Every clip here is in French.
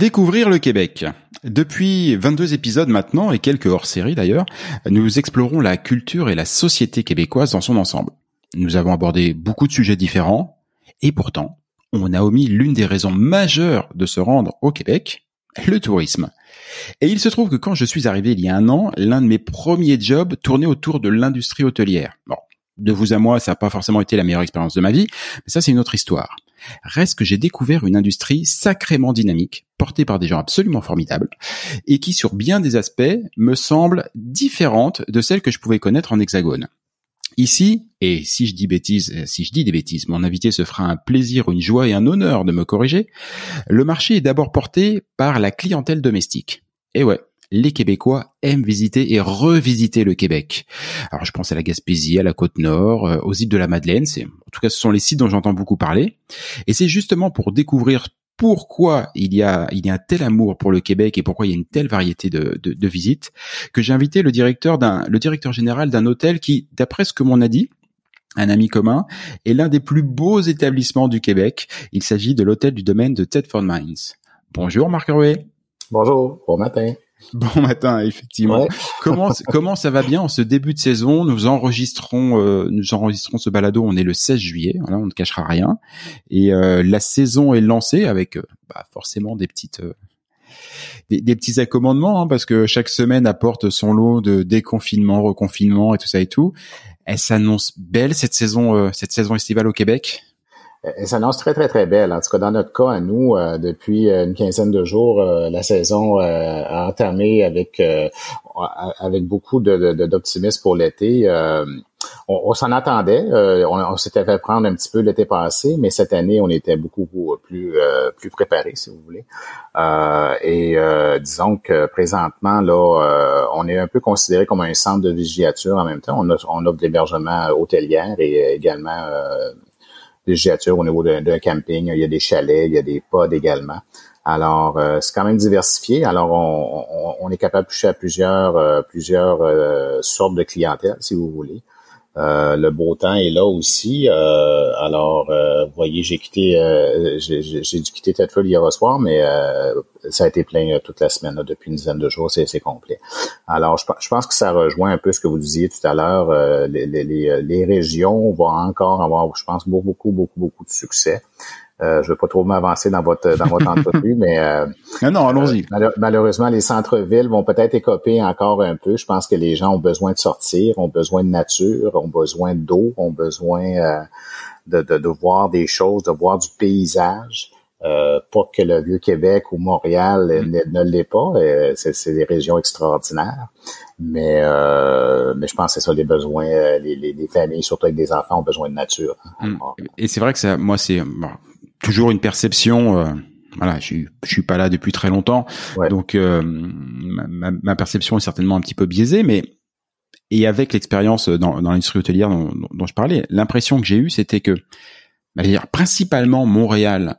Découvrir le Québec. Depuis 22 épisodes maintenant, et quelques hors-série d'ailleurs, nous explorons la culture et la société québécoise dans son ensemble. Nous avons abordé beaucoup de sujets différents, et pourtant, on a omis l'une des raisons majeures de se rendre au Québec, le tourisme. Et il se trouve que quand je suis arrivé il y a un an, l'un de mes premiers jobs tournait autour de l'industrie hôtelière. Bon, de vous à moi, ça n'a pas forcément été la meilleure expérience de ma vie, mais ça c'est une autre histoire. Reste que j'ai découvert une industrie sacrément dynamique, portée par des gens absolument formidables, et qui sur bien des aspects me semble différente de celle que je pouvais connaître en hexagone. Ici, et si je dis bêtises, si je dis des bêtises, mon invité se fera un plaisir, une joie et un honneur de me corriger, le marché est d'abord porté par la clientèle domestique. Et ouais, les Québécois aiment visiter et revisiter le Québec. Alors je pense à la Gaspésie, à la côte nord, euh, aux îles de la Madeleine. C'est, en tout cas, ce sont les sites dont j'entends beaucoup parler. Et c'est justement pour découvrir pourquoi il y a il y a un tel amour pour le Québec et pourquoi il y a une telle variété de, de, de visites que j'ai invité le directeur le directeur général d'un hôtel qui, d'après ce que m'on a dit, un ami commun, est l'un des plus beaux établissements du Québec. Il s'agit de l'hôtel du domaine de Tedford Mines. Bonjour Marc Rouet. Bonjour, bon matin. Bon matin, effectivement. Comment comment ça va bien en ce début de saison? Nous enregistrons euh, nous enregistrons ce balado. On est le 16 juillet. Voilà, on ne cachera rien. Et euh, la saison est lancée avec euh, bah, forcément des petites des, des, petits accommodements hein, parce que chaque semaine apporte son lot de déconfinement, reconfinement et tout ça et tout. Elle s'annonce belle cette saison cette saison estivale au Québec? Elle s'annonce très, très, très belle. En tout cas, dans notre cas, à nous, euh, depuis euh, une quinzaine de jours, euh, la saison a entamé avec avec beaucoup d'optimisme de, pour l'été. on, s'en attendait. on, s'était fait prendre un petit peu l'été passé, mais cette année, on était beaucoup plus plus préparé, si vous voulez. et disons que présentement, là, on est un peu considéré comme un centre de vigiature en même temps. On, a, on offre de l'hébergement hôtelière et également au niveau d'un camping. Il y a des chalets, il y a des pods également. Alors, euh, c'est quand même diversifié. Alors, on, est capable de toucher à plusieurs, euh, plusieurs euh, sortes de clientèle, si vous voulez. Euh, le beau temps est là aussi. Euh, alors, euh, vous voyez, j'ai quitté, j'ai dû quitter Tedford hier soir, mais ça a été plein toute la semaine, depuis une dizaine de jours, c'est complet. Alors, je, je, pense que ça rejoint un peu ce que vous disiez tout à l'heure. Les, les, les, régions vont encore avoir, je pense, beaucoup, beaucoup, beaucoup de succès. Euh, je ne veux pas trop m'avancer dans votre dans votre entrevue, mais euh, non, non, allons-y. Euh, malheureusement, les centres-villes vont peut-être écoper encore un peu. Je pense que les gens ont besoin de sortir, ont besoin de nature, ont besoin d'eau, ont besoin euh, de, de, de, voir des choses, de voir du paysage. Euh, pas que le Vieux-Québec ou Montréal mm. ne, l'est pas, c'est des régions extraordinaires. Mais, mais je pense que c'est ça les besoins, les, les, familles, surtout avec des enfants, ont besoin de nature. Mm. Et c'est vrai que ça, moi, c'est toujours une perception. Euh, voilà, je suis, je suis pas là depuis très longtemps, donc euh, ma, ma, perception est certainement un petit peu biaisée, mais et avec l'expérience dans, dans l'industrie hôtelière dont, dont, je parlais, l'impression que j'ai eue, c'était que, bah, dire, principalement Montréal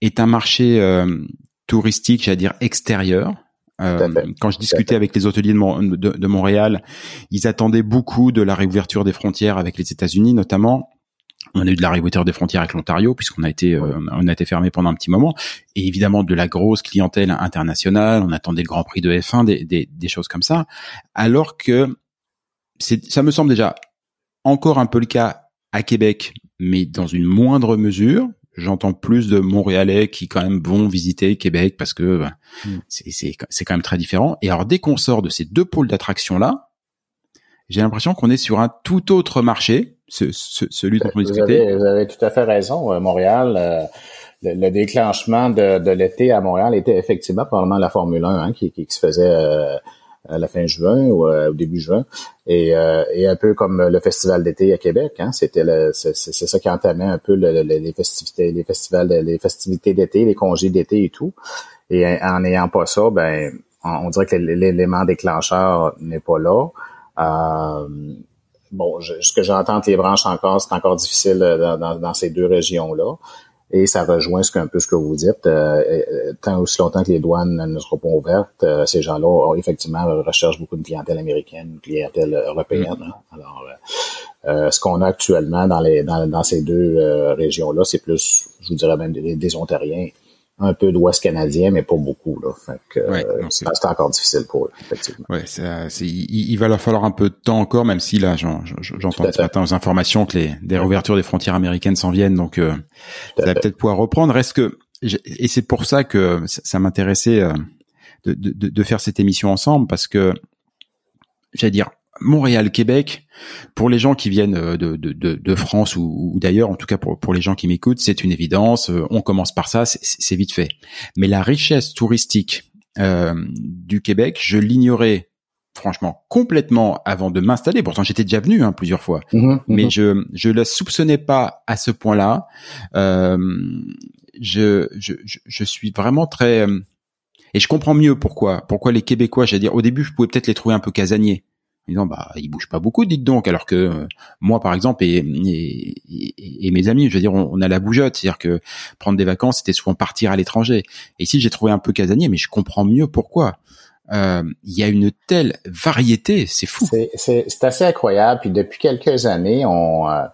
est un marché euh, touristique, j'allais dire extérieur. Euh, quand je discutais avec les hôteliers de, de, de, Montréal, ils attendaient beaucoup de la réouverture des frontières avec les États-Unis, notamment. On a eu de la réouverture des frontières avec l'Ontario puisqu'on a été euh, on a été fermé pendant un petit moment et évidemment de la grosse clientèle internationale. On attendait le Grand Prix de F1, des, des, des choses comme ça. Alors que c'est ça me semble déjà encore un peu le cas à Québec, mais dans une moindre mesure. J'entends plus de Montréalais qui quand même vont visiter Québec parce que mm. c'est c'est quand même très différent. Et alors dès qu'on sort de ces deux pôles d'attraction là, j'ai l'impression qu'on est sur un tout autre marché ce, ce, celui dont on discutait. Vous avez, tout à fait raison. Euh, Montréal, euh, le, déclenchement de, de l'été à Montréal était effectivement probablement la Formule 1 hein, qui, qui, se faisait euh, à la fin juin ou au début juin, et, et un peu comme le festival d'été à Québec. Hein, c'était c'est, ça qui entamait un peu les festivités, les festivals, les festivités d'été, les congés d'été et tout. Et en n'ayant pas ça, ben on dirait que l'élément déclencheur n'est pas là. Euh, bon, ce que j'entends les branches encore, c'est encore difficile euh, dans, ces deux régions-là. Et ça rejoint ce qu'un peu ce que vous dites. Euh, euh, tant aussi longtemps que les douanes ne seront pas ouvertes, ces gens-là, effectivement, recherchent beaucoup de clientèle américaine, de clientèle européenne. Hein. Alors, ce qu'on a actuellement dans les dans, ces deux régions-là, c'est plus, je vous dirais même des, des Ontariens un peu d'Ouest canadien, mais pas beaucoup. Là. Fait que, euh, c'est encore difficile pour eux, effectivement. Ouais, c'est, il, il, va leur falloir un peu de temps encore, même si là, j'entends ce matin aux informations que les des réouvertures des frontières américaines s'en viennent, donc euh, ça va peut-être pouvoir reprendre. Est-ce que et c'est pour ça que ça, m'intéressait euh, de, de, de, faire cette émission ensemble, parce que j'allais dire Montréal, Québec, pour les gens qui viennent euh, de, de, de, France ou, d'ailleurs, en tout cas pour, pour les gens qui m'écoutent, c'est une évidence. Euh, on commence par ça, c'est vite fait. Mais la richesse touristique euh, du Québec, je l'ignorais franchement complètement avant de m'installer. Pourtant, j'étais déjà venu hein, plusieurs fois, mmh mmh mais je je la soupçonnais pas à ce point-là. Euh, je, je, je suis vraiment très et je comprends mieux pourquoi pourquoi les Québécois, j'allais dire au début, je pouvais peut-être les trouver un peu casaniers disant bah il bouge pas beaucoup dites donc alors que euh, moi par exemple et, et, mes amis je veux dire on, a la bougeotte c'est-à-dire que prendre des vacances c'était souvent partir à l'étranger. Et ici j'ai trouvé un peu casanier mais je comprends mieux pourquoi. Euh, il y a une telle variété c'est fou. C'est assez incroyable. Puis depuis quelques années on euh,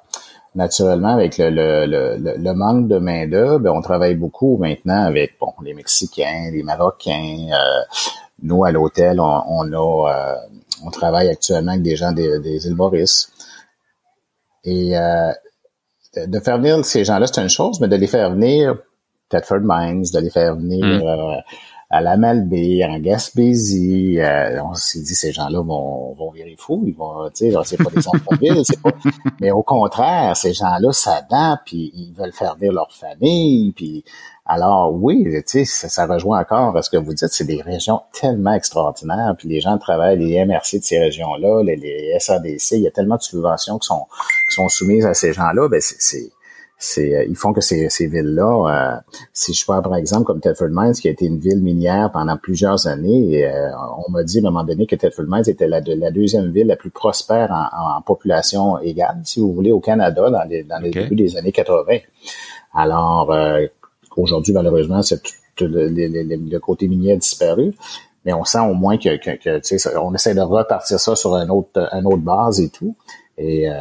naturellement avec le, le, le, le, manque de main d'œuvre on travaille beaucoup maintenant avec bon les Mexicains les Marocains Nous, à l'hôtel, on, on a on travaille actuellement avec des gens des, des îles Maurice. Et de faire venir ces gens-là, c'est une chose, mais de les faire venir Thetford Mines, de les faire venir mm à la Malbaie, en Gaspésie. Euh, on s'est dit, ces gens-là vont, vont virer fous. Ils vont, tu sais, c'est pas des centres-villes, c'est pas... Mais au contraire, ces gens-là s'adaptent, puis ils veulent faire venir leur famille, puis... Alors oui, tu sais, ça, rejoint encore ce que vous dites, c'est des régions tellement extraordinaires, puis les gens travaillent, les MRC de ces régions-là, les, les SADC, il y a tellement de subventions qui sont, qui sont soumises à ces gens-là, ben c'est c'est euh, ils font que ces, ces villes-là, euh, si je prends par exemple comme Thetford Mines, qui a été une ville minière pendant plusieurs années, et, euh, on m'a dit à un moment donné que Thetford Mines était la, la deuxième ville la plus prospère en, population égale, si vous voulez, au Canada dans les, dans les débuts des années 80. Alors aujourd'hui, malheureusement, c'est le, le, côté minier a disparu mais on sent au moins que, que, que on essaie de repartir ça sur un autre, un autre base et tout. Et euh,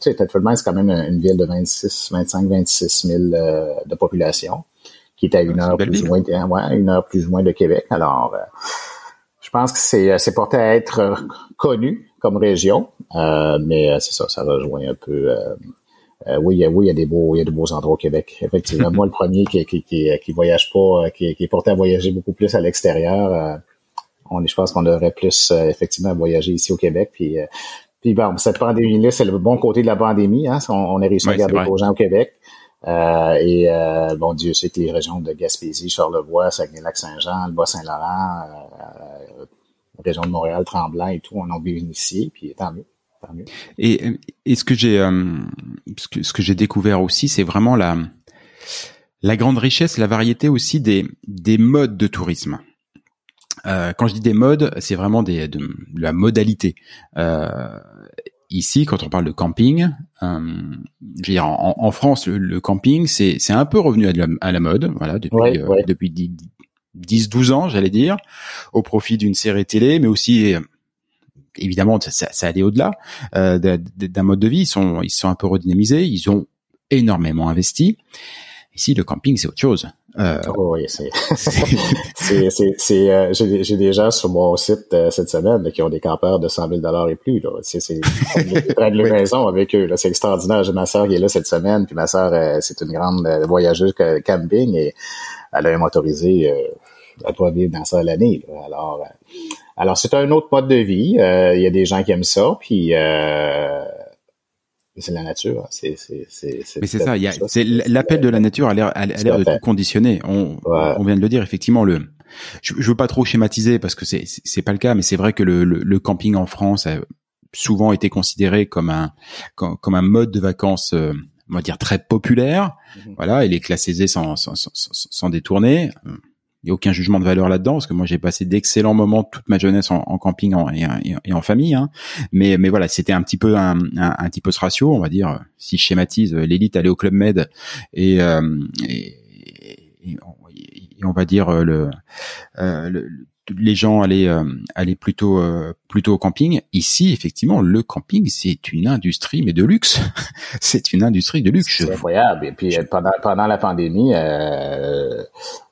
tu sais, Thetford c'est quand même une ville de 26, 25, 26 000 de population, qui est à une heure plus ou moins, ouais, une heure plus ou moins de Québec. Alors, euh, je pense que c'est euh, c'est porté à être connu comme région, euh, mais c'est ça, ça rejoint un peu. oui, oui, il y a des beaux, il y a de beaux endroits au Québec. Effectivement, moi le premier qui, qui, qui, qui voyage pas, qui, qui est porté à voyager beaucoup plus à l'extérieur. on, je pense qu'on devrait plus effectivement voyager ici au Québec. Puis puis bon, cette pandémie-là, c'est le bon côté de la pandémie. Hein? On, a réussi à garder les gens au Québec. Euh, et euh, bon, Dieu sait que les régions de Gaspésie, Charlevoix, Saguenay-Lac-Saint-Jean, le Bas-Saint-Laurent, euh, région de Montréal, Tremblant et tout, on a bénéficié, puis tant mieux. Tant mieux. Et, et ce que j'ai ce que, ce que j'ai découvert aussi, c'est vraiment la la grande richesse, la variété aussi des des modes de tourisme. Euh, quand je dis des modes, c'est vraiment des, de, la modalité. Euh, ici, quand on parle de camping, euh, je veux dire, en, France, le, camping, c'est, c'est un peu revenu à la, à la mode, voilà, depuis, euh, depuis 10-12 ans, j'allais dire, au profit d'une série télé, mais aussi évidemment, ça, ça allait au-delà euh, d'un mode de vie. Ils sont, ils sont un peu redynamisés. Ils ont énormément investi. Ici, le camping, c'est autre chose. Euh, oh, oui, c'est, c'est, euh, j'ai, j'ai des gens sur mon site euh, cette semaine qui ont des campeurs de 100 000 dollars et plus. Là. C'est, c'est de la maison avec eux. Là. C'est extraordinaire. J'ai ma sœur qui est là cette semaine, puis ma sœur, euh, c'est une grande voyageuse camping et elle a un motorisé. elle doit vivre dans ça l'année. Alors, alors c'est un autre mode de vie. Il y a des gens qui aiment ça, puis c'est la nature. Hein. C'est, c'est, c'est, Mais c'est ça. Il c'est l'appel de la nature a l'air, a l'air de tout conditionner. On, on vient de le dire effectivement. Le, je, je veux pas trop schématiser parce que c'est, c'est pas le cas, mais c'est vrai que le, le, camping en France a souvent été considéré comme un, comme, comme un mode de vacances. Euh, on va dire très populaire, mm-hmm. voilà, il est classé sans, sans, sans, sans détourner il a aucun jugement de valeur là-dedans parce que moi j'ai passé d'excellents moments toute ma jeunesse en, camping et, en famille hein. mais mais voilà c'était un petit peu un, un, petit peu ce ratio on va dire si je schématise l'élite allait au club med et, euh, et, on, va dire le, euh, le les gens allaient euh, allaient plutôt euh, plutôt au camping. Ici, effectivement, le camping c'est une industrie mais de luxe. c'est une industrie de luxe. C'est incroyable. Et puis pendant pendant la pandémie, euh,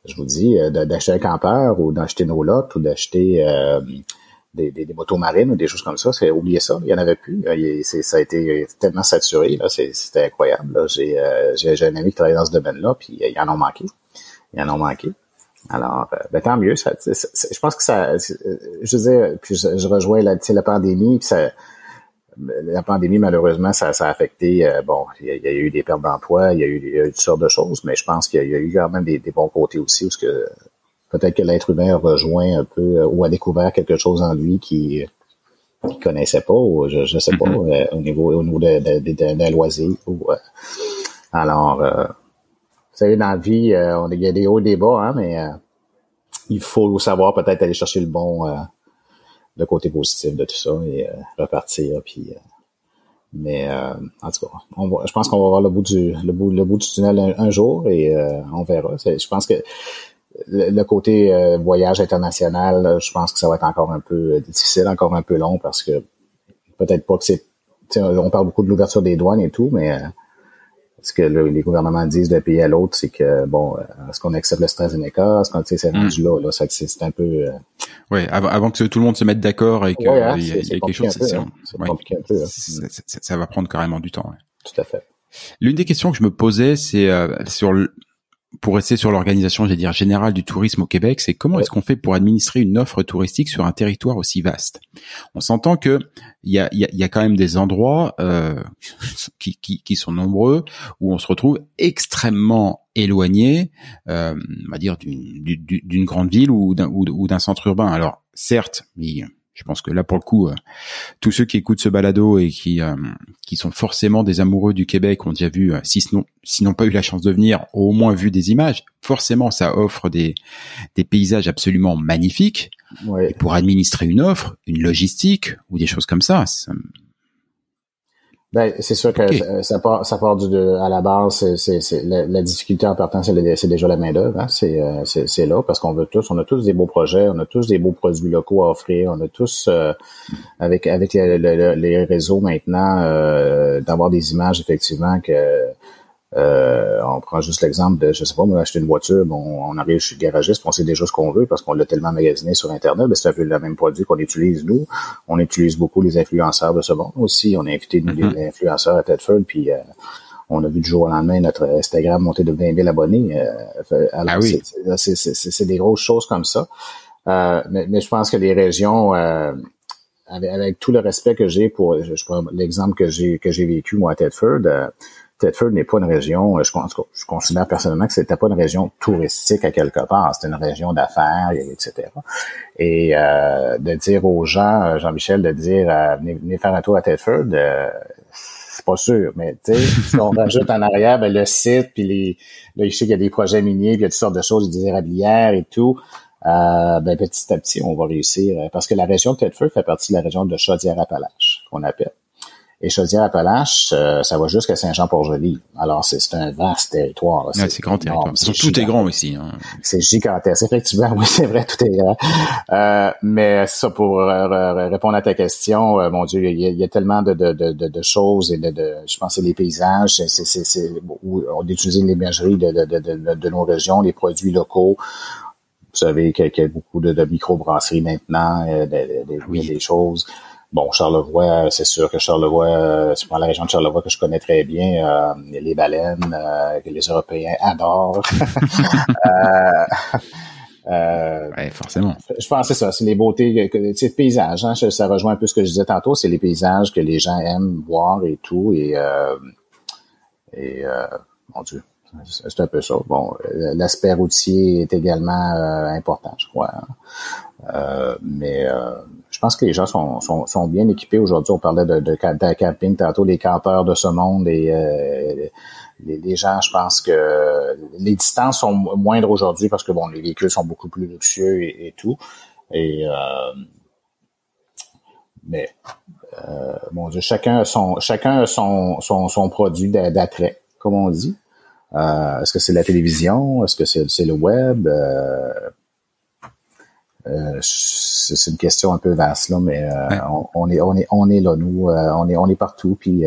je vous dis d'acheter un campeur ou d'acheter une roulotte ou d'acheter des, des, des, motos marines ou des choses comme ça, c'est oubliez ça, il y en avait plus. ça a été tellement saturé là, c'était incroyable. J'ai j'ai un ami qui travaille dans ce domaine-là, puis il en a manqué. Il en a manqué. Alors, euh, ben, tant mieux. Ça, je pense que ça, je veux puis je, rejoins la, la pandémie, puis ça, la pandémie, malheureusement, ça, ça a affecté, euh, bon, il y, a eu des pertes d'emploi, il y, a eu, il y a eu toutes sortes de choses, mais je pense qu'il y, a eu quand même des, bons côtés aussi, parce que peut-être que l'être humain a rejoint un peu, euh, ou a découvert quelque chose en lui qui qu'il connaissait pas, ou je, je sais pas, mm-hmm. au niveau au niveau d'un loisir. Ou, alors, savez, dans la vie, euh, on, il y a des hauts et des bas, hein, mais euh, il faut savoir peut-être aller chercher le bon, euh, le côté positif de tout ça et repartir. Puis, mais en tout cas, on je pense qu'on va voir le bout du le bout, le bout du tunnel un, jour et on verra. Je pense que le, côté voyage international, je pense que ça va être encore un peu difficile, encore un peu long parce que peut-être pas que c'est. On parle beaucoup de l'ouverture des douanes et tout, mais ce que les gouvernements disent d'un pays à l'autre, c'est que bon, est-ce qu'on accepte le AstraZeneca, est-ce qu'on c'est rendu mm. là, là, c'est un peu. Oui, avant, avant, que tout le monde se mette d'accord et qu'il hein, y, a quelque chose, c'est hein. compliqué un peu. Hein. Ça, va prendre carrément du temps. Tout à fait. L'une des questions que je me posais, c'est sur le, pour rester sur l'organisation, j'allais dire générale du tourisme au Québec, c'est comment est-ce qu'on fait pour administrer une offre touristique sur un territoire aussi vaste? On s'entend que il y a, quand même des endroits euh, qui, sont nombreux où on se retrouve extrêmement éloigné, euh, on va dire d'une grande ville ou d'un centre urbain. Alors certes, mais je pense que là, pour le coup, euh, tous ceux qui écoutent ce balado et qui euh, qui sont forcément des amoureux du Québec ont déjà vu, euh, si sinon n'ont pas eu la chance de venir, au moins vu des images. Forcément, ça offre des des paysages absolument magnifiques. Et pour administrer une offre, une logistique ou des choses comme ça, ça ben, c'est sûr que ça part, ça part du, à la base, c'est, c'est, la, la, difficulté en partant, c'est, déjà la main d'œuvre. Hein? C'est, euh, c'est, c'est là parce qu'on veut tous, on a tous des beaux projets, on a tous des beaux produits locaux à offrir, on a tous euh, avec avec les, réseaux maintenant euh, d'avoir des images effectivement que euh, on prend juste l'exemple de, je sais pas, moi, acheter une voiture, bon, on arrive chez le garagiste, on sait déjà ce qu'on veut parce qu'on l'a tellement magasiné sur Internet, mais c'est un peu le même produit qu'on utilise nous. On utilise beaucoup les influenceurs de ce monde aussi. On a invité nous, les mm-hmm. influenceurs à Tedford, puis euh, on a vu du jour au lendemain notre Instagram monter de 20 000 abonnés. Euh, alors, ah oui. c'est des grosses choses comme ça. mais, mais, je pense que les régions, avec, tout le respect que j'ai pour, je, prends l'exemple que j'ai que j'ai vécu moi à Tedford, Thetford n'est pas une région, je, je considère personnellement que c'était pas une région touristique à quelque part, c'était une région d'affaires, etc. Et euh, de dire aux gens, euh, Jean-Michel, de dire euh, venez, faire un tour à Thetford, euh, c'est pas sûr, mais tu sais, si on rajoute en arrière ben, le site, puis les, là, je sais qu'il y a des projets miniers, puis il y a toutes sortes de choses, des érablières et tout. Euh, ben, petit à petit, on va réussir. Parce que la région de Thetford fait partie de la région de Chaudière-Appalaches, qu'on appelle. Et Chaudière-Appalaches, euh, ça va jusqu'à Saint-Jean-Port-Joli. Alors, c'est un vaste territoire. C'est grand territoire. tout est grand ici. Hein. C'est gigantesque. Effectivement, oui, c'est vrai, tout est grand. Euh, mais ça, pour répondre à ta question, euh, mon Dieu, il y, a, tellement de, de, de, de, choses et de, de je pense que les paysages, c'est on utilise l'imagerie de, de, de, de, nos régions, les produits locaux. Vous savez qu'il y a beaucoup de, de microbrasseries maintenant, des, oui. des choses. Bon, Charlevoix, c'est sûr que Charlevoix, euh, c'est pas la région de Charlevoix que je connais très bien. Euh, les baleines, euh, que les Européens adorent. euh, ouais, forcément. Je pense que c'est ça, c'est les beautés, c'est le paysage. Hein, ça rejoint un peu ce que je disais tantôt, c'est les paysages que les gens aiment voir et tout. Et, et mon Dieu, c'est un peu ça. Bon, l'aspect routier est également important, je crois. Hein. mais je pense que les gens sont, sont, sont bien équipés aujourd'hui. On parlait de, de, camping tantôt, les campeurs de ce monde et euh, les, gens, je pense que les distances sont moindres aujourd'hui parce que bon, les véhicules sont beaucoup plus luxueux et, tout. Et euh, mais euh, Dieu, chacun a son chacun son, son, son produit d'attrait, comme on dit. Euh, est-ce que c'est la télévision? Est-ce que c'est le web? Euh, c'est une question un peu vaste là, mais euh, on, est on est on est là nous, euh, on est on est partout puis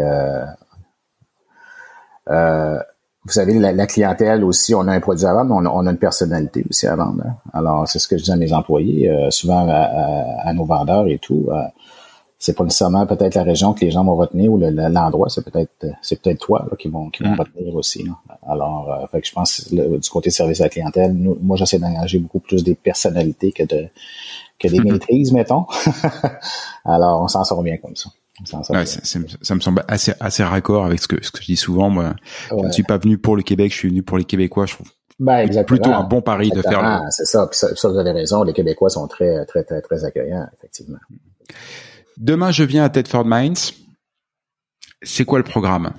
vous savez, la, clientèle aussi, on a un produit à vendre, mais on a, une personnalité aussi à vendre. Hein. Alors, c'est ce que je dis à mes employés, souvent à, nos vendeurs et tout c'est pas nécessairement peut-être la région que les gens vont retenir ou l'endroit, c'est peut-être c'est peut-être toi qui vont qui vont mm. retenir aussi. Alors, euh, fait que je pense du côté service à la clientèle, moi j'essaie d'engager beaucoup plus des personnalités que de que des mm-hmm. maîtrises, mettons. Alors, on s'en sort bien comme ça. Ouais, ça, me semble assez assez raccord avec ce que ce que je dis souvent. Moi, je ne suis pas venu pour le Québec, je suis venu pour les Québécois. Je trouve ben, plutôt un bon pari de faire. C'est ça, ça, ça, vous avez raison. Les Québécois sont très très très très accueillants, effectivement. Demain, je viens à Tedford Mines. C'est quoi le programme?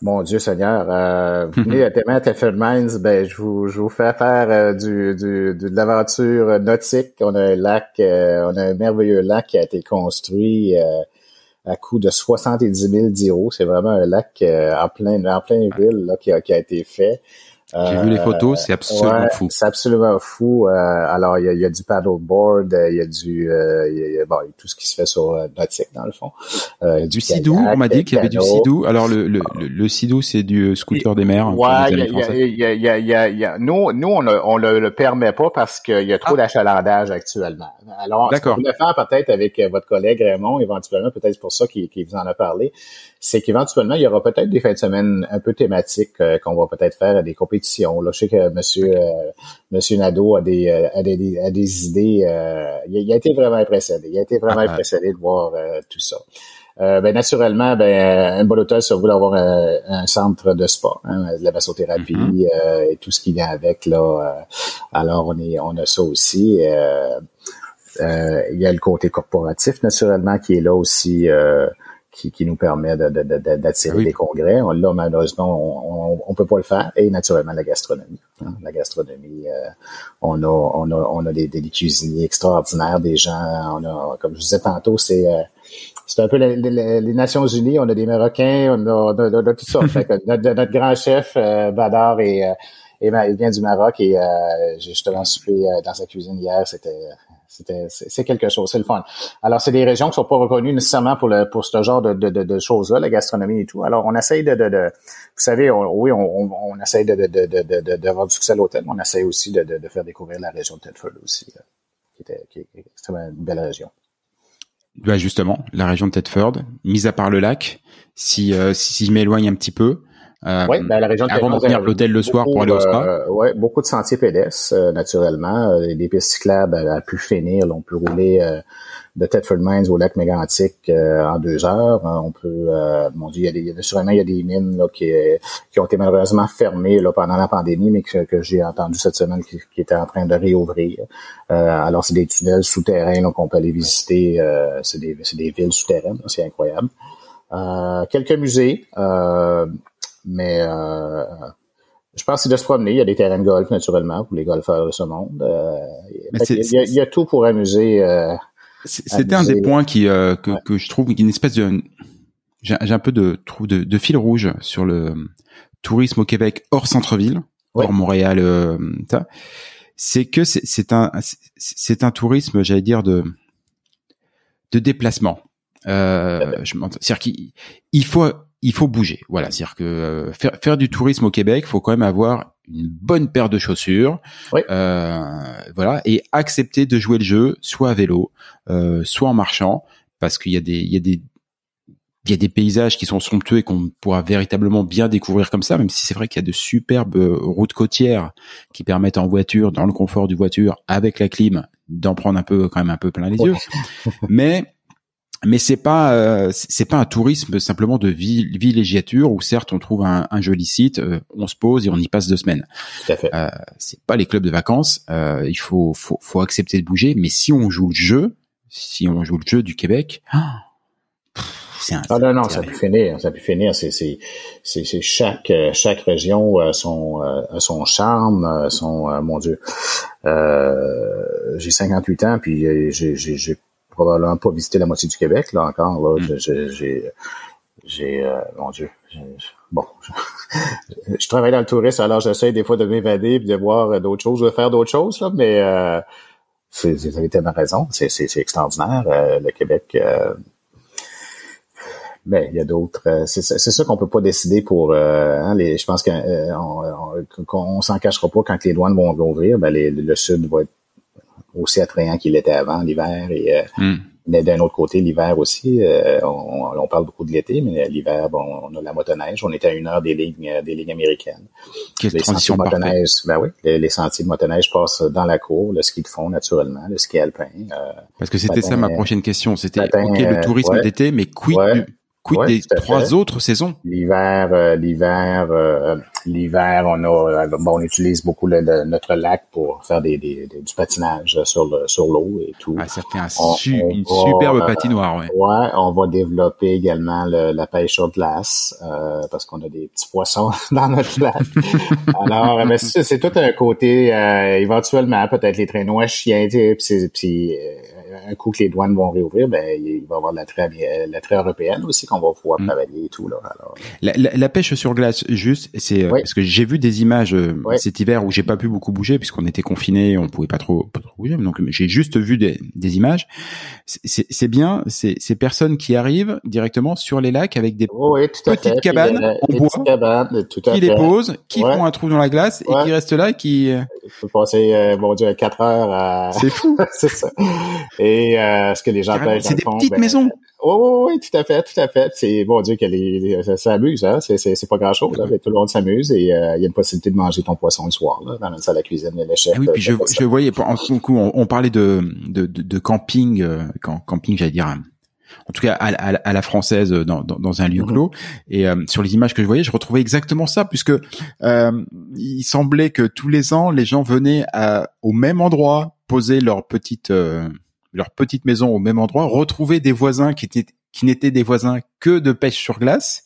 Mon Dieu Seigneur, euh, vous venez à Tedford Mines, ben je vous je vous fais faire euh, du, du, de l'aventure nautique. On a un lac, euh, on a un merveilleux lac qui a été construit euh, à coût de 70 000 d'euros. C'est vraiment un lac en plein en plein ville là, qui a, qui a été fait. J'ai vu les photos, c'est absolument ouais, fou. C'est absolument fou. Euh, alors, il y a, y a du paddleboard, il y a du, euh, y a, bon, tout ce qui se fait sur euh, nautique dans le fond. Euh, du, sidou, on m'a dit qu'il y avait du sidou. Alors le le, le, le sidou, c'est du scooter des mers. Ouais, il y a, nous, nous, on, on le, le, permet pas parce qu'il y a trop ah. d'achalandage actuellement. Alors, qu'on voulait faire peut-être avec votre collègue Raymond, éventuellement, peut-être pour ça qu'il qu vous en a parlé, c'est qu'éventuellement, il y aura peut-être des fins de semaine un peu thématiques euh, qu'on va peut-être faire à des compétitions. Là, je sais que Monsieur euh, Monsieur Nadeau a des, euh, a des, a des idées. Euh, il, a, été vraiment impressionné. Il a été vraiment ah, impressionné de voir tout ça. ben naturellement, ben un bon hôtel, ça voulait avoir un, un, centre de sport, hein, de la vassothérapie mm-hmm. et tout ce qui vient avec là. alors on est, on a ça aussi. il y a le côté corporatif naturellement qui est là aussi qui, qui nous permet d'attirer de, de, des congrès. Là, malheureusement, on, on, peut pas le faire. Et naturellement, la gastronomie. Hein. La gastronomie, euh, on a, on a, on a des, des, cuisiniers extraordinaires, des gens. On a, comme je disais tantôt, c'est euh, c'est un peu les, les, Nations Unies. On a des Marocains, on a, on a, tout ça. notre, notre, grand chef euh, Badar et et il vient du Maroc et j'ai justement soupé dans sa cuisine hier. C'était c'est quelque chose, c'est le fun. Alors, c'est des régions qui sont pas reconnues nécessairement pour le pour ce genre de, de, de, choses-là, la gastronomie et tout. Alors, on essaye de, de, vous savez, oui, on, on, essaye de, de, de, d'avoir du succès à l'hôtel, mais on essaye aussi de, de, faire découvrir la région de Tedford aussi, euh, qui, était, qui est extrêmement une belle région. Bah justement, la région de Tedford, mis à part le lac, si, euh, si je m'éloigne un petit peu, euh, ouais, ben, la région de avant de venir l'hôtel le soir pour aller au spa. Euh, ouais, beaucoup de sentiers pédestres, euh, naturellement. Euh, des pistes cyclables à, pu finir. on peut rouler de Thetford Mines au lac Mégantic en deux heures. on peut, mon Dieu, il y a des, il y a, sûrement il y a des mines là, qui, qui ont été malheureusement fermées là, pendant la pandémie, mais que, que j'ai entendu cette semaine qui, qui étaient en train de réouvrir. alors, c'est des tunnels souterrains qu'on peut aller visiter. c'est des, des villes souterraines, c'est incroyable. quelques musées. Mais euh, je pense que c'est de se promener. Il y a des terrains de golf, naturellement, pour les golfeurs de ce monde. Euh, il, y a, tout pour amuser. Euh, C'était un des points qui que, que, je trouve une espèce de j'ai un peu de de, de, fil rouge sur le tourisme au Québec hors centre-ville, hors Montréal. c'est que c'est un c'est un tourisme, j'allais dire de de déplacement. Euh, c'est-à-dire qu'il faut il faut bouger. Voilà, c'est-à-dire que euh, faire, faire, du tourisme au Québec, faut quand même avoir une bonne paire de chaussures, euh, voilà, et accepter de jouer le jeu, soit à vélo, euh, soit en marchant, parce qu'il y a des, il y a des, il y a des paysages qui sont somptueux et qu'on pourra véritablement bien découvrir comme ça, même si c'est vrai qu'il y a de superbes routes côtières qui permettent en voiture, dans le confort du voiture, avec la clim, d'en prendre un peu quand même un peu plein les yeux. Mais mais c'est pas euh, c'est pas un tourisme simplement de villégiature où certes on trouve un, un joli site, euh, on se pose et on y passe deux semaines. Tout à fait. Euh, c'est pas les clubs de vacances. Euh, il faut, faut faut accepter de bouger. Mais si on joue le jeu, si on joue le jeu du Québec, ah, c'est un, ah non non ça peut finir, ça peut finir. C'est c'est c'est chaque chaque région a son a son charme, son mon Dieu. j'ai 58 ans puis j'ai j'ai probablement pas visité la moitié du Québec, là, encore. Là, mm. j'ai, j'ai, euh, mon Dieu, bon, je, travaille dans le tourisme, alors j'essaie des fois de m'évader et de voir d'autres choses, de faire d'autres choses, là, mais euh, vous avez tellement raison, c'est, c'est, extraordinaire, euh, le Québec. Euh, ben, il y a d'autres. C'est, c'est ça qu'on peut pas décider pour. Hein, les, je pense qu'on on, s'en cachera pas quand les douanes vont ouvrir. Ben, les, le Sud va être aussi attrayant qu'il était avant l'hiver. Et, euh, hmm. Mais d'un autre côté, l'hiver aussi, euh, on, parle beaucoup de l'été, mais l'hiver, bon, on a la motoneige. On était à une heure des lignes, des lignes américaines. Quelle les sentiers de motoneige, ben oui, les, sentiers de motoneige passent dans la cour, le ski de fond naturellement, le ski alpin. Euh, Parce que c'était ça ma prochaine question. C'était ok le tourisme d'été, mais quid Quid des trois autres saisons? L'hiver, euh, l'hiver, euh, l'hiver, on a, euh, bon, on utilise beaucoup le, notre lac pour faire des, des, du patinage sur le, sur l'eau et tout. Ah, ça fait un une superbe patinoire, ouais. Ouais, on va développer également la pêche sur glace parce qu'on a des petits poissons dans notre lac. Alors, mais c'est tout un côté éventuellement peut-être les traîneaux à chiens, puis, puis un coup que les douanes vont réouvrir, ben il va y avoir l'attrait l'attrait européenne aussi qu'on va pouvoir mm. travailler et tout là. la, pêche sur glace, juste, c'est parce que j'ai vu des images cet hiver où j'ai pas pu beaucoup bouger puisqu'on était confinés, on pouvait pas trop, pas trop bouger, donc j'ai juste vu des, des images. C'est bien, c'est ces personnes qui arrivent directement sur les lacs avec des petites cabanes en bois, qui les posent, qui font un trou dans la glace et qui restent là, qui il faut passer, euh, bon Dieu, 4 heures à... C'est fou! c'est ça. Et euh, ce que les gens pêchent C'est des petites ben, maisons! Oh, oui, tout à fait, tout à fait. C'est bon Dieu que les, ça s'amuse, hein. C'est, c'est, c'est pas grand chose, là, mais tout le monde s'amuse et euh, il y a une possibilité de manger ton poisson le soir, là, dans la salle à cuisine, les chefs. Ah oui, puis je, je voyais, en on, on parlait de, de, de, de camping, euh, camping, j'allais dire, en tout cas à, à, la française dans, dans, dans un lieu mhm. clos. Et euh, sur les images que je voyais, je retrouvais exactement ça, puisque euh, il semblait que tous les ans, les gens venaient à, au même endroit poser leur petite euh, leur petite maison au même endroit, retrouver des voisins qui étaient qui n'étaient des voisins que de pêche sur glace,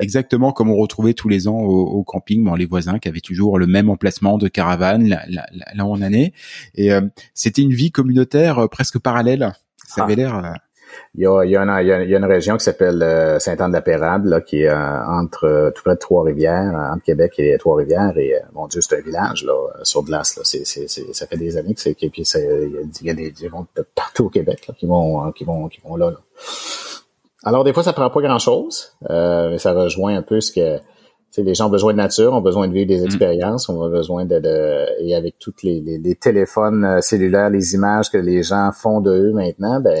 exactement comme on retrouvait tous les ans au, au camping, bon, les voisins qui avaient toujours le même emplacement de caravane là, où on en est. Et euh, c'était une vie communautaire euh, presque parallèle. Ça ah. avait l'air il y a, il y a, une, il y a une région qui s'appelle euh, Saint-Anne-de-la-Pérade, qui est euh, entre euh, tout près de Trois-Rivières, entre Québec et Trois-Rivières. Et mon Dieu, c'est un village là, sur glace. Là. C'est, c'est, ça fait des années que c'est. Puis il y a des, des de partout au Québec là, qui vont qui vont qui vont là, là. Alors des fois, ça prend pas grand-chose, mais ça rejoint un peu ce que les gens ont besoin de nature, ont besoin de vivre des mm. expériences, ont besoin de, de et avec tous les, les, les, téléphones cellulaires, les images que les gens font de eux maintenant, ben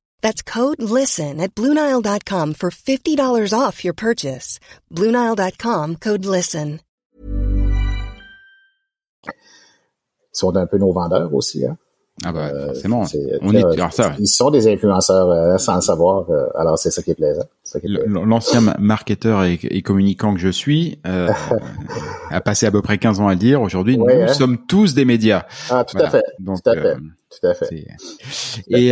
That's code LISTEN at Bluenile.com for $50 off your purchase. Bluenile.com, code LISTEN. Ils sont un peu nos vendeurs aussi, hein? Ah bah, euh, forcément. On est, ça. Ils sont des influenceurs euh, sans le savoir. Euh, alors c'est ça qui est plaisant. L'ancien marketeur et, et, communicant que je suis euh, a passé à peu près 15 ans à le dire. Aujourd'hui, nous hein? sommes tous des médias. Ah, tout à fait. Donc, tout à fait. tout à fait. Et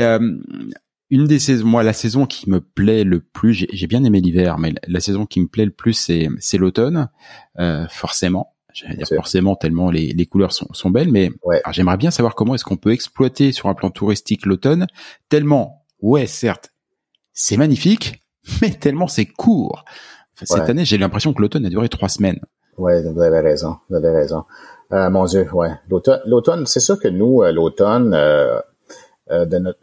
une des saisons, moi, la saison qui me plaît le plus, j'ai bien aimé l'hiver, mais la, saison qui me plaît le plus, c'est c'est l'automne, euh, forcément. J'allais dire forcément tellement les, les couleurs sont, sont belles, mais j'aimerais bien savoir comment est-ce qu'on peut exploiter sur un plan touristique l'automne, tellement, ouais, certes, c'est magnifique, mais tellement c'est court. cette année, j'ai l'impression que l'automne a duré trois semaines. Ouais, vous avez raison, vous avez raison. Euh, mon Dieu, ouais. L'automne, c'est sûr que nous, euh, l'automne, euh, euh, de notre,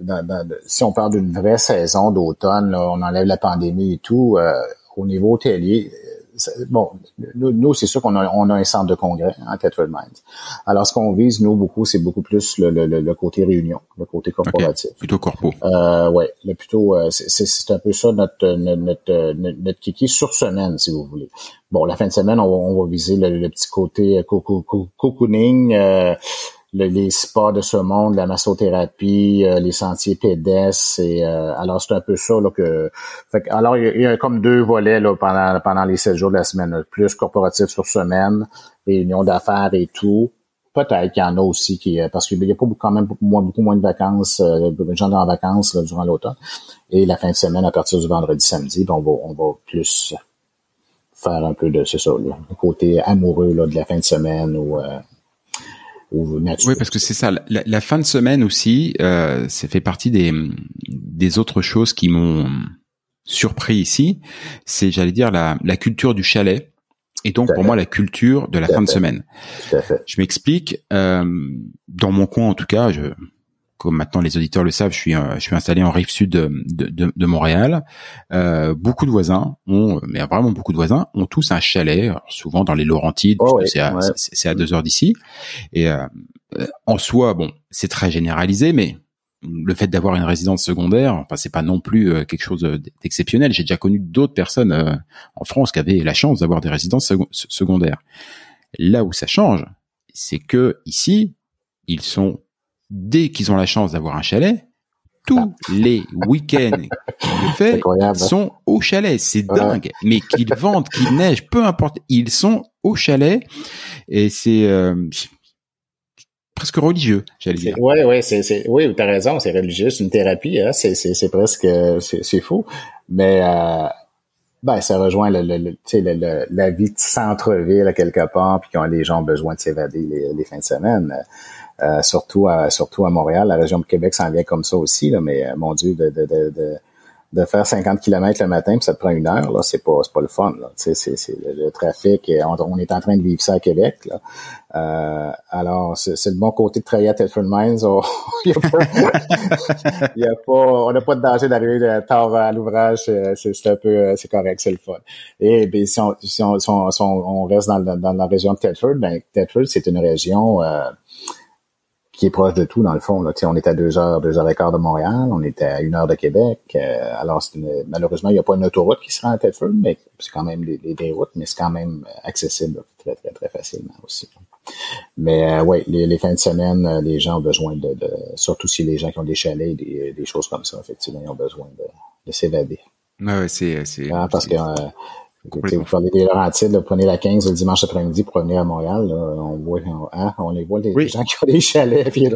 si on parle d'une vraie saison d'automne, on enlève la pandémie et tout, euh, au niveau hôtelier, bon, nous, c'est sûr qu'on a, on a un centre de congrès en hein, Mines. Alors, ce qu'on vise, nous, beaucoup, c'est beaucoup plus le, le, le, côté réunion, le côté corporatif. Plutôt corpo. Euh, ouais, le plutôt, euh, c'est un peu ça notre, notre, notre, notre, kiki sur semaine, si vous voulez. Bon, la fin de semaine, on, on va viser le, petit côté cocooning, euh, les spas de ce monde, la massothérapie, euh, les sentiers pédestres. Et, euh, alors, c'est un peu ça là, que. alors, il y, a, comme deux volets là, pendant, pendant les sept jours de la semaine. Plus corporatif sur semaine, réunion d'affaires et tout. peut-être qu'il y en a aussi qui, parce qu'il y a pas quand même beaucoup moins, beaucoup moins de vacances, euh, de gens en vacances durant l'automne. Et la fin de semaine, à partir du vendredi, samedi, ben, on va, on va plus faire un peu de, c'est ça, le côté amoureux là, de la fin de semaine ou, ou Oui, parce que c'est ça. La, la, fin de semaine aussi, euh, ça fait partie des, des autres choses qui m'ont surpris ici. C'est, j'allais dire, la, la culture du chalet. Et donc pour moi la culture de la fin de semaine. Je m'explique. Euh, dans mon coin en tout cas, je, comme maintenant les auditeurs le savent, je suis euh, je suis installé en rive sud de, de, de Montréal. Euh, beaucoup de voisins ont, mais vraiment beaucoup de voisins ont tous un chalet, souvent dans les Laurentides, oh c'est à, c'est à deux heures d'ici. Et euh, en soi, bon, c'est très généralisé, mais le fait d'avoir une résidence secondaire, enfin c'est pas non plus euh, quelque chose d'exceptionnel. J'ai déjà connu d'autres personnes euh, en France qui avaient la chance d'avoir des résidences secondaires. Là où ça change, c'est que ici, ils sont dès qu'ils ont la chance d'avoir un chalet, tous ah. les week-ends qu'ils fait sont au chalet. C'est dingue. Mais qu'ils vendent, qu'il neige, peu importe, ils sont au chalet. Et c'est euh, presque religieux, j'allais dire. Ouais, ouais, c'est, c'est, oui, t'as raison, c'est religieux, c'est une thérapie, hein, c'est, c'est, c'est presque, c'est, c'est fou, mais euh, ben, ça rejoint le, le, le, la vie de centre-ville à quelque part, puis quand les gens ont besoin de s'évader les, les fins de semaine. Euh, surtout à surtout à Montréal, la région de Québec s'en vient comme ça aussi, là, mais euh, mon Dieu, de, de, de, de faire 50 km le matin, puis ça te prend une heure, là, c'est pas, c'est pas le fun. Là. C'est, c'est, le, trafic, on, est en train de vivre ça à Québec. Là. Euh, alors, c'est, le bon côté de travailler à Telford Mines. On, a pas, y a pas, on n'a pas de danger d'arriver tard à l'ouvrage. C'est, un peu, c'est correct, c'est le fun. Et ben, si, on, si, on, si on, reste dans, dans, la région de Telford, ben Telford, c'est une région euh, qui est proche de tout dans le fond. Là. on est à deux heures, deux heures et quart de Montréal, on est à une heure de Québec. Euh, alors malheureusement, il n'y a pas une autoroute qui sera à Thetford, mais c'est quand même des, routes, mais c'est quand même accessible très, très, très facilement aussi. Mais euh, oui, les, fins de semaine, euh, les gens ont besoin de, surtout si les gens qui ont des chalets, des, des choses comme ça, effectivement, ils ont besoin de, de s'évader. Ouais, c'est, ah, parce que vous parlez des Laurentides, vous prenez la 15 le dimanche après-midi pour revenir à Montréal. on, voit, hein, on les voit, les, gens qui ont des chalets. Puis,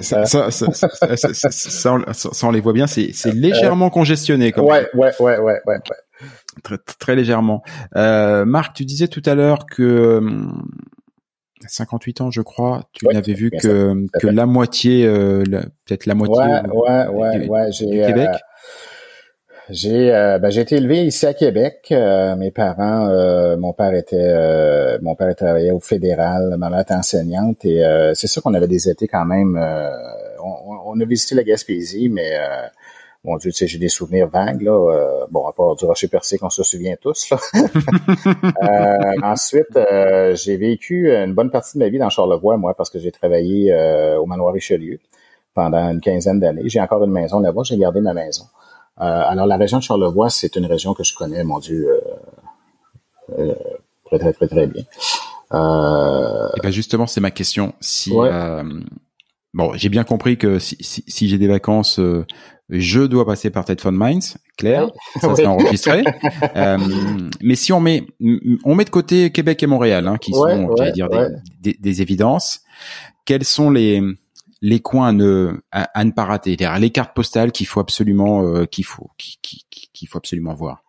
ça, ça, ça, ça, on, les voit bien. C'est, c'est légèrement congestionné. Comme ouais, ouais, ouais, ouais, ouais, Très, très légèrement. Euh, Marc, tu disais tout à l'heure que 58 hum, ans, je crois, tu n'avais vu que, que la moitié, euh, peut-être la moitié ouais, ouais, ouais, du, Québec. Euh, j'ai euh, ben, j'ai été élevé ici à Québec. Euh, mes parents, euh, mon père était mon père travaillait au fédéral, ma mère était enseignante et c'est sûr qu'on avait des étés quand même. On, on, a visité la Gaspésie, mais mon Dieu, tu sais, j'ai des souvenirs vagues là. bon, à part du Rocher Percé qu'on se souvient tous. Là. ensuite, j'ai vécu une bonne partie de ma vie dans Charlevoix, moi, parce que j'ai travaillé au manoir Richelieu pendant une quinzaine d'années. J'ai encore une maison là-bas. J'ai gardé ma maison. Euh, alors, la région de Charlevoix, c'est une région que je connais, mon Dieu, euh, euh, très, très, très, très bien. Euh, Et ben justement, c'est ma question. Si bon, j'ai bien compris que si, si, j'ai des vacances, je dois passer par Ted Mines, clair, ça c'est enregistré. mais si on met on met de côté Québec et Montréal, hein, qui sont, j'allais dire, des, des, des, évidences, quels sont les les coins à ne, à, ne pas rater, les cartes postales qu'il faut absolument euh, qu'il faut qu'il faut absolument voir.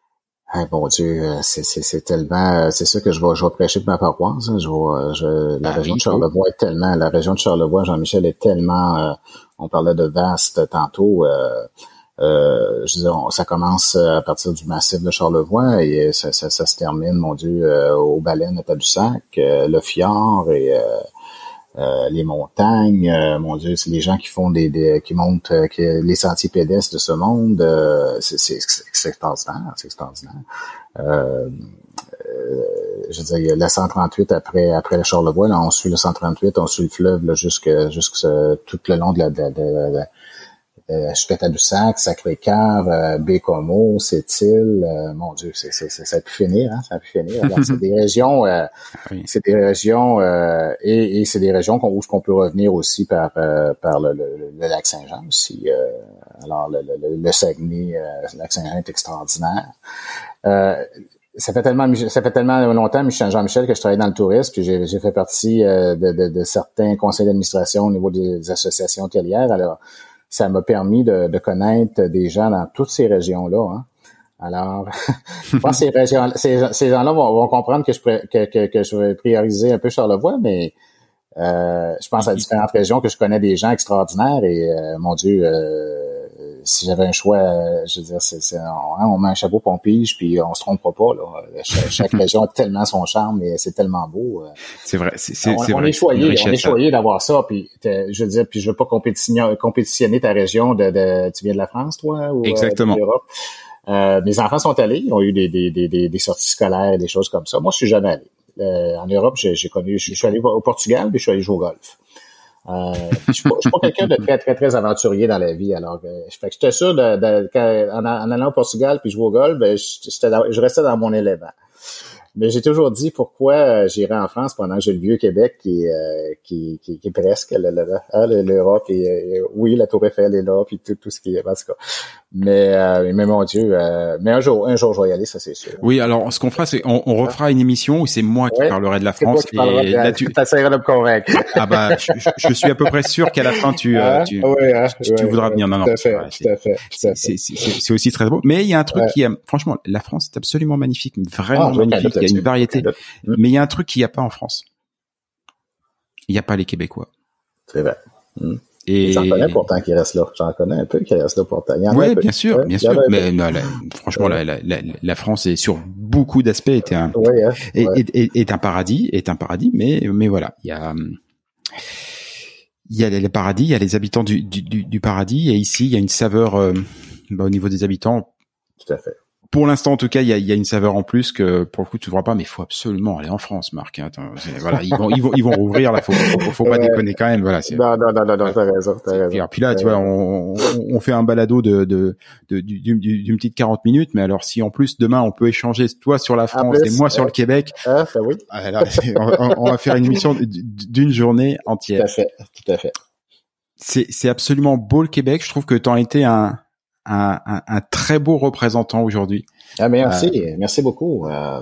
Ah, bon Dieu, euh, c'est, tellement, euh, c'est ça que je vais, je vais prêcher de ma paroisse. Hein. Je vois, je, la ah région de Charlevoix est tellement, la région de Charlevoix, Jean-Michel est tellement, on parlait de vaste tantôt. Euh, je veux ça commence à partir du massif de Charlevoix et ça, ça, ça se termine, mon Dieu, aux baleines à Tadoussac, le fjord et euh, les montagnes, euh, mon Dieu, c'est les gens qui font des, qui montent euh, les sentiers pédestres de ce monde, c'est, extraordinaire, c'est extraordinaire. je veux la 138 après après le Charlevoix, là, on suit le 138, on suit le fleuve là, jusque jusque tout le long de la, de, euh, du sac Sacré-Cœur, euh, Bécomo, Sept-Îles, euh, mon Dieu, c'est, c'est, ça a pu finir, hein, ça a pu finir. c'est des régions, euh, c'est des régions et, et c'est des régions qu'on, où qu'on peut revenir aussi par par le, le, lac Saint-Jean aussi. alors le, le, le Saguenay, le lac Saint-Jean est extraordinaire ça fait tellement ça fait tellement longtemps, Jean-Michel, que je travaille dans le tourisme, puis j'ai fait partie euh, de, de, certains conseils d'administration au niveau des associations hôtelières. Alors, ça m'a permis de, de, connaître des gens dans toutes ces régions-là. Hein. Alors, je pense que ces, régions, ces, ces gens-là vont, vont, comprendre que je, que, que, que, je vais prioriser un peu Charlevoix, mais euh, je pense à différentes régions que je connais des gens extraordinaires et euh, mon Dieu, euh, si j'avais un choix, euh, je veux dire, c'est, on, hein, on, met un chapeau pompige puis on se trompera pas. Là. Chaque, région a tellement son charme et c'est tellement beau. Euh. C'est vrai. C'est, on, c'est on vrai. est choyé, on est choyé d'avoir ça. Puis je veux dire, puis je veux pas compétitionner, compétitionner ta région de, de, tu viens de la France, toi, ou Exactement. de l'Europe. Euh, mes enfants sont allés, ils ont eu des, des, des, des, sorties scolaires et des choses comme ça. Moi, je suis jamais allé. Euh, en Europe, j'ai, j'ai connu, je suis allé au Portugal, puis je suis allé jouer au golf. Euh, je suis pas, pas quelqu'un de très, très, très aventurier dans la vie. Alors, euh, fait que j'étais sûr de, de, en, en, allant au Portugal puis jouer au golf, ben, je restais dans mon élément. Mais j'ai toujours dit pourquoi euh, j'irais en France pendant que j'ai le vieux Québec qui, euh, qui, qui, qui, est presque hein, l'Europe et euh, oui la Tour Eiffel est là puis tout, tout ce qui est en tout cas. Mais euh, mais mon Dieu, euh, mais un jour un jour je vais y aller ça c'est sûr. Oui alors ce qu'on fera c'est on, on, refera une émission où c'est moi qui ouais, parlerai de la France et là tu essaieras de me convaincre. ah bah je, je, suis à peu près sûr qu'à la fin tu ah, tu, ouais, ah, tu, tu voudras venir non non. C'est aussi très beau mais il y a un truc qui est franchement la France est absolument magnifique vraiment ah, magnifique il y a une variété mais il y a un truc qu'il n'y a pas en France. Il n'y a pas les Québécois. C'est vrai. Mmh. Et j'en connais pourtant qui restent là. J'en connais un peu qui restent là pourtant. Oui, bien sûr, bien sûr. Mais non, la, franchement, la, la, la, France est sur beaucoup d'aspects est un ouais, hein, est, est, est, est, un paradis, est un paradis. Mais mais voilà, il y a il y a les paradis, il y a les habitants du, du, du paradis, et ici il y a une saveur euh, bah, au niveau des habitants. Tout à fait pour l'instant, en tout cas, il y a, y a, une saveur en plus que pour le coup tu ne vois pas, mais il faut absolument aller en France, Marc. Hein. Attends, voilà, ils vont, ils vont, ils vont rouvrir là. Faut, faut, faut pas déconner quand même. Voilà. Non, non, non, non, non t'as raison, t'as raison. Et puis là, tu vois, on, on, fait un balado de, de, de d'une petite 40 minutes, mais alors si en plus demain on peut échanger toi sur la France plus, et moi sur le Québec, ah, ça oui. Alors, on, on, va faire une émission d'une journée entière. Tout à fait, tout à fait. C'est, c'est absolument beau le Québec. Je trouve que tu as été un, un, un, un, très beau représentant aujourd'hui. Ah, merci, euh, merci beaucoup. Euh,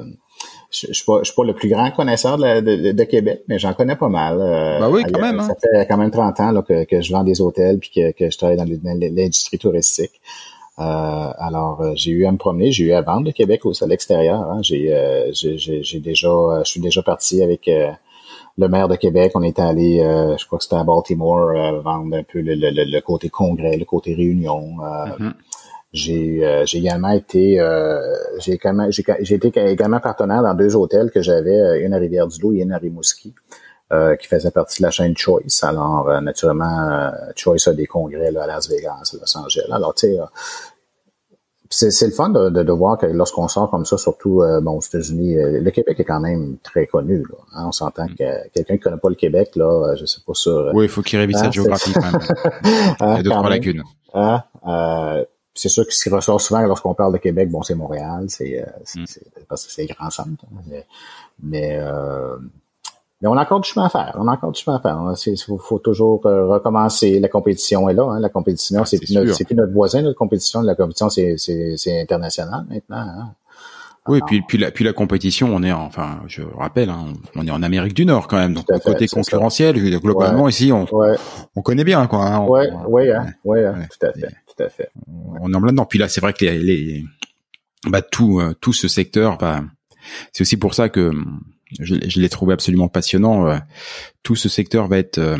je, je, suis suis pas le plus grand connaisseur de, de, de Québec, mais j'en connais pas mal. Euh, bah oui, quand même. Ça hein. fait quand même 30 ans là, que, que je vends des hôtels puis que, que je travaille dans l'industrie touristique. Euh, alors, j'ai eu à me promener, j'ai eu à vendre le Québec aussi à l'extérieur. Hein. J'ai, j'ai déjà, je suis déjà parti avec le maire de Québec, on était allé, euh, je crois que c'était à Baltimore, euh, vendre un peu le, le, le, côté congrès, le côté réunion. Euh, Mhm. J'ai j'ai également été j'ai également j'ai été également partenaire dans deux hôtels que j'avais, une à Rivière-du-Loup et une à Rimouski. qui faisait partie de la chaîne Choice. Alors, naturellement, Choice a des congrès là, à Las Vegas, à Los Angeles. Alors, tu sais, c'est le fun de, de, de voir que lorsqu'on sort comme ça, surtout euh, bon, aux États-Unis, euh, le Québec est quand même très connu. Là, hein? On s'entend que quelqu'un qui connaît pas le Québec, là, euh, je sais pas sur. Oui, il faut qu'il révise hein, sa géographie quand même. il y a deux, trois lacunes. Hein? Euh, c'est sûr que ce qui ressort souvent lorsqu'on parle de Québec, bon, c'est Montréal, c'est mm. parce que c'est grand centre. Mais, mais mais on a encore du chemin à faire. On a encore du chemin à faire. Il faut, faut, toujours recommencer. La compétition est là. Hein. La compétition, ah, c'est plus, notre, plus notre voisin. Notre compétition, la compétition, c'est international maintenant. Hein. Oui, puis, puis, la, puis la compétition, on est, en, enfin, je rappelle, hein, on est en Amérique du Nord quand même. Donc, côté concurrentiel, ça. globalement, ouais. ici, on, ouais. on connaît bien, quoi. Hein, ouais, on, ouais, hein, ouais, ouais, tout à fait, tout à fait. On est en plein dedans. Puis là, c'est vrai que les, les bah, tout, euh, tout ce secteur, bah, c'est aussi pour ça que je, je l'ai trouvé absolument passionnant. Euh, tout ce secteur va être euh,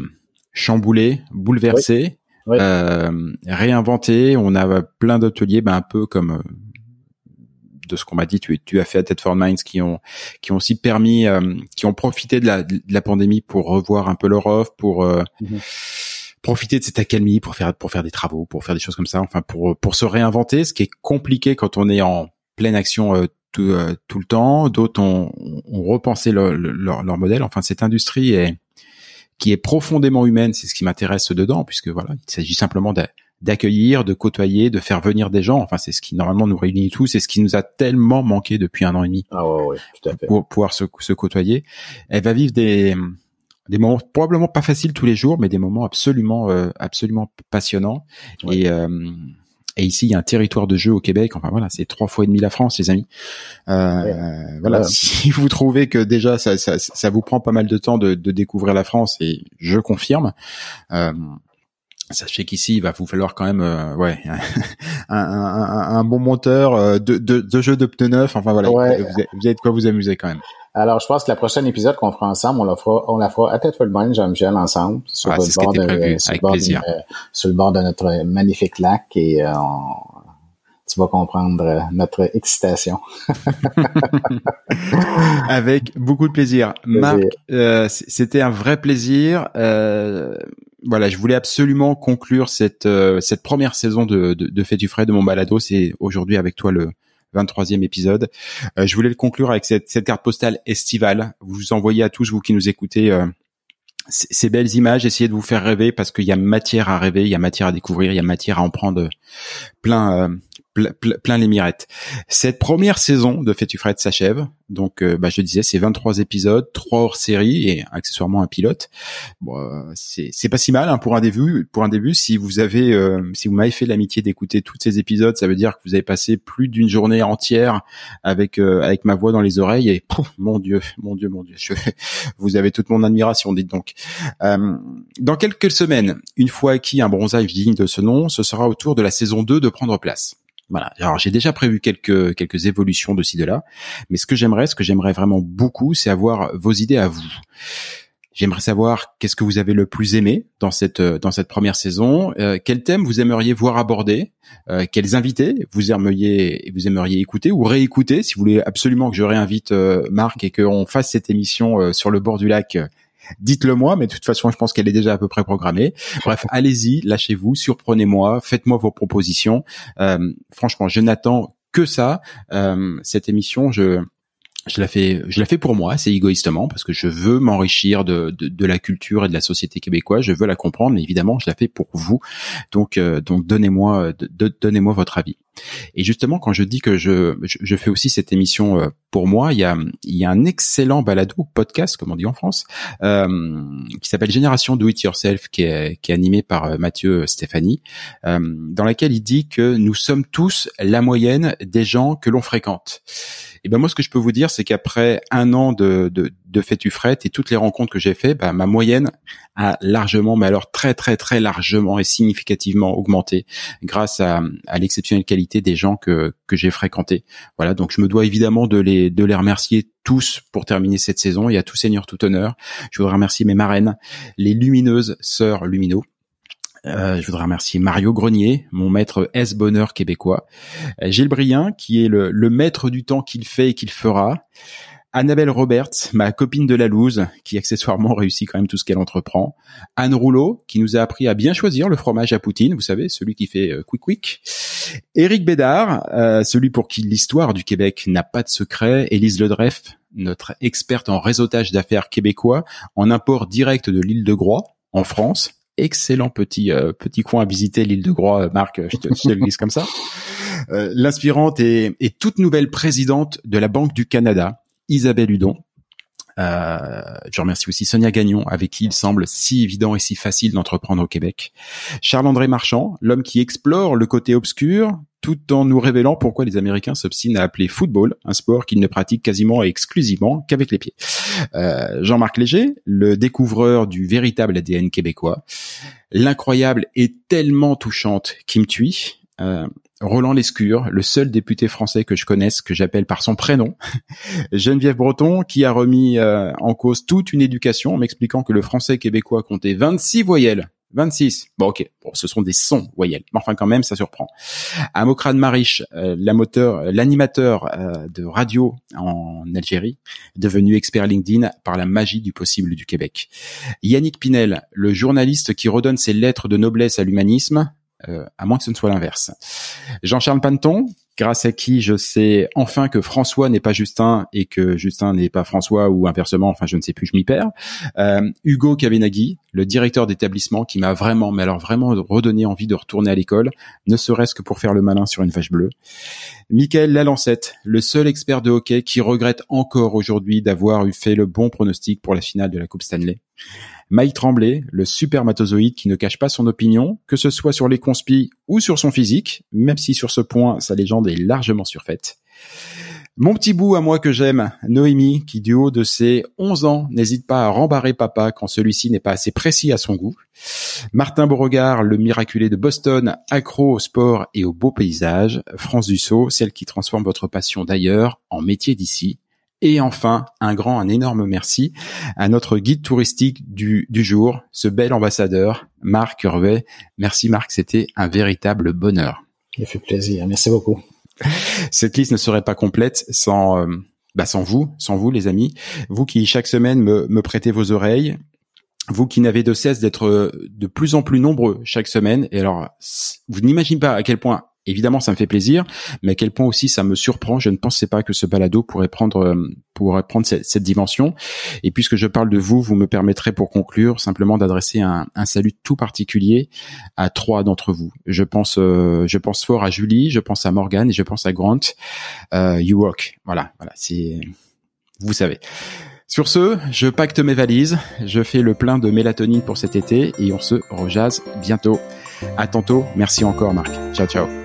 chamboulé, bouleversé, oui. Oui. Euh, réinventé. On a plein d'ateliers, ben, un peu comme euh, de ce qu'on m'a dit, tu, tu, as fait à Tedford Mines, qui ont qui ont aussi permis, euh, qui ont profité de la, de la pandémie pour revoir un peu leur offre, pour mm -hmm. profiter de cette accalmie, pour faire pour faire des travaux, pour faire des choses comme ça. Enfin, pour pour se réinventer, ce qui est compliqué quand on est en pleine action tout, euh, tout, le temps, d'autres ont, ont, repensé le, le, leur, leur, modèle. Enfin, cette industrie est qui est profondément humaine, c'est ce qui m'intéresse dedans, puisque voilà, il s'agit simplement d'accueillir, de côtoyer, de faire venir des gens. Enfin, c'est ce qui normalement nous réunit tous, c'est ce qui nous a tellement manqué depuis un an et demi. Ah ouais, ouais, tout à fait. Pour pouvoir se, se côtoyer. Elle va vivre des des moments probablement pas faciles tous les jours, mais des moments absolument euh, absolument passionnants. Ouais. Et euh, Et ici, il y a un territoire de jeu au Québec. Enfin voilà, c'est trois fois et demi la France, les amis. Euh, Voilà, si vous trouvez que déjà ça, ça, ça, vous prend pas mal de temps de, de découvrir la France, et je confirme. Euh, Sachez qu'ici, il va vous falloir quand même, euh, ouais, un, un, un, bon monteur, euh, de, de, de jeux de pneus neufs. Enfin voilà, Ouais. vous, avez, vous avez de quoi vous amuser quand même. Alors, je pense que la prochaine épisode qu'on fera ensemble, on la fera, on la fera à tête bonne, Jean-Michel, ensemble, sur, Ouais, le bord de- prévu, sur, avec le bord de- sur le bord de notre magnifique lac et euh, on- tu vas comprendre euh, notre excitation. Avec beaucoup de plaisir. Plaisir. Marc, euh, c'était un vrai plaisir. Euh, voilà, je voulais absolument conclure cette euh, cette première saison de de, de Fais du frais de mon balado. C'est aujourd'hui avec toi le 23e épisode. Euh, je voulais le conclure avec cette, carte postale estivale. Vous envoyez à tous vous qui nous écoutez euh, ces belles images, essayez de vous faire rêver parce qu'il y a matière à rêver, il y a matière à découvrir, il y a matière à en prendre plein ple- ple- plein les mirettes. Cette première saison de Fais-tu Fred s'achève. Donc, euh, bah, je disais, c'est 23 épisodes, 3 hors série et accessoirement un pilote. Bon, euh, c'est pas si mal hein, pour un début. Pour un début, si vous avez, euh, si vous m'avez fait l'amitié d'écouter tous ces épisodes, ça veut dire que vous avez passé plus d'une journée entière avec euh, avec ma voix dans les oreilles et mon Dieu, mon Dieu, mon Dieu, je- vous avez toute mon admiration, dites donc. Euh, dans quelques semaines, une fois acquis un bronzage digne de ce nom, ce sera au tour de la saison 2 de prendre place. Voilà. Alors j'ai déjà prévu quelques quelques évolutions de ci de là, mais ce que j'aimerais, ce que j'aimerais vraiment beaucoup, c'est avoir vos idées à vous. J'aimerais savoir qu'est-ce que vous avez le plus aimé dans cette euh, dans cette première saison, euh, quel thème vous aimeriez voir abordé, euh, quels invités vous aimeriez vous aimeriez écouter ou réécouter? Si vous voulez absolument que je réinvite euh, Marc et qu'on fasse cette émission euh, sur le bord du lac. Dites-le moi, mais de toute façon, je pense qu'elle est déjà à peu près programmée. Bref, allez-y, lâchez-vous, surprenez-moi, faites-moi vos propositions. Euh, franchement, je n'attends que ça. Euh, cette émission, je je la fais, je la fais pour moi, c'est égoïstement parce que je veux m'enrichir de, de, de la culture et de la société québécoise. Je veux la comprendre, mais évidemment, je la fais pour vous. Donc, euh, donc donnez-moi, donnez-moi votre avis. Et justement, quand je dis que je, je, je fais aussi cette émission euh, pour moi, il y a, il y a un excellent balado podcast, comme on dit en France, euh, qui s'appelle Génération Do It Yourself, qui est, qui est animé par euh, Mathieu Stéphanie, euh, dans laquelle il dit que nous sommes tous la moyenne des gens que l'on fréquente. Et ben moi, ce que je peux vous dire, c'est qu'après un an de, de, de fais-tu fret et toutes les rencontres que j'ai fait, ben, ma moyenne a largement, mais alors très très très largement et significativement augmenté grâce à, à l'exceptionnelle qualité des gens que que j'ai fréquentés. Voilà, donc je me dois évidemment de les de les remercier tous pour terminer cette saison et à tout seigneur tout honneur. Je voudrais remercier mes marraines, les lumineuses sœurs Lumino. Euh, je voudrais remercier Mario Grenier, mon maître S bonheur québécois, Euh, Gilles Brien, qui est le, le maître du temps qu'il fait et qu'il fera, Annabelle Roberts, ma copine de la loose, qui accessoirement réussit quand même tout ce qu'elle entreprend, Anne Rouleau, qui nous a appris à bien choisir le fromage à poutine, vous savez, celui qui fait euh, quick quick, Éric Bédard, euh, celui pour qui l'histoire du Québec n'a pas de secret, Élise Ledreff, notre experte en réseautage d'affaires québécois, en import direct de l'île de Groix, en France, excellent petit euh, petit coin à visiter l'île de Groix, Marc, je te, je le comme ça. L'inspirante et toute nouvelle présidente de la Banque du Canada, Isabelle Hudon. Euh, je remercie aussi Sonia Gagnon, avec qui il semble si évident et si facile d'entreprendre au Québec. Charles-André Marchand, l'homme qui explore le côté obscur, tout en nous révélant pourquoi les Américains s'obstinent à appeler football un sport qu'ils ne pratiquent quasiment et exclusivement qu'avec les pieds. Euh, Jean-Marc Léger, le découvreur du véritable ADN québécois. L'incroyable et tellement touchante Kim Thuy. Euh, Roland Lescure, le seul député français que je connaisse, que j'appelle par son prénom. Geneviève Breton, qui a remis euh, en cause toute une éducation en m'expliquant que le français québécois comptait 26 voyelles. 26. Bon, ok. Bon, ce sont des sons voyelles. Mais enfin, quand même, ça surprend. Amokran Marish, euh, l'animateur euh, de radio en Algérie, devenu expert LinkedIn par la magie du possible du Québec. Yannick Pinel, le journaliste qui redonne ses lettres de noblesse à l'humanisme, à moins que ce ne soit l'inverse. Jean-Charles Panton, grâce à qui je sais enfin que François n'est pas Justin et que Justin n'est pas François ou inversement, enfin je ne sais plus, je m'y perds. Euh, Hugo Kavenaghi, le directeur d'établissement qui m'a vraiment, mais alors vraiment redonné envie de retourner à l'école, ne serait-ce que pour faire le malin sur une vache bleue. Michael Lalancette, le seul expert de hockey qui regrette encore aujourd'hui d'avoir eu fait le bon pronostic pour la finale de la Coupe Stanley. Mike Tremblay, le supermatozoïde qui ne cache pas son opinion, que ce soit sur les conspis ou sur son physique, même si sur ce point sa légende est largement surfaite. Mon petit bout à moi que j'aime, Noémie, qui du haut de ses 11 ans n'hésite pas à rembarrer papa quand celui-ci n'est pas assez précis à son goût. Martin Beauregard, le miraculé de Boston, accro au sport et au beau paysage. France Dussault, celle qui transforme votre passion d'ailleurs en métier d'ici. Et enfin, un grand, un énorme merci à notre guide touristique du, du jour, ce bel ambassadeur, Marc Hervé. Merci Marc, c'était un véritable bonheur. Il fait plaisir, merci beaucoup. Cette liste ne serait pas complète sans, euh, bah sans vous, sans vous les amis, vous qui chaque semaine me, me prêtez vos oreilles, vous qui n'avez de cesse d'être de plus en plus nombreux chaque semaine. Et alors, vous n'imaginez pas à quel point évidemment, ça me fait plaisir, mais à quel point aussi ça me surprend. Je ne pensais pas que ce balado pourrait prendre euh, pourrait prendre cette, dimension. Et puisque je parle de vous, vous me permettrez pour conclure simplement d'adresser un, salut tout particulier à trois d'entre vous. Je pense, euh, je pense fort à Julie, je pense à Morgan et je pense à Grant. Euh, you rock. Voilà, voilà, c'est vous savez. Sur ce, je pacte mes valises, je fais le plein de mélatonine pour cet été et on se rejase bientôt. À tantôt. Merci encore, Marc. Ciao, ciao.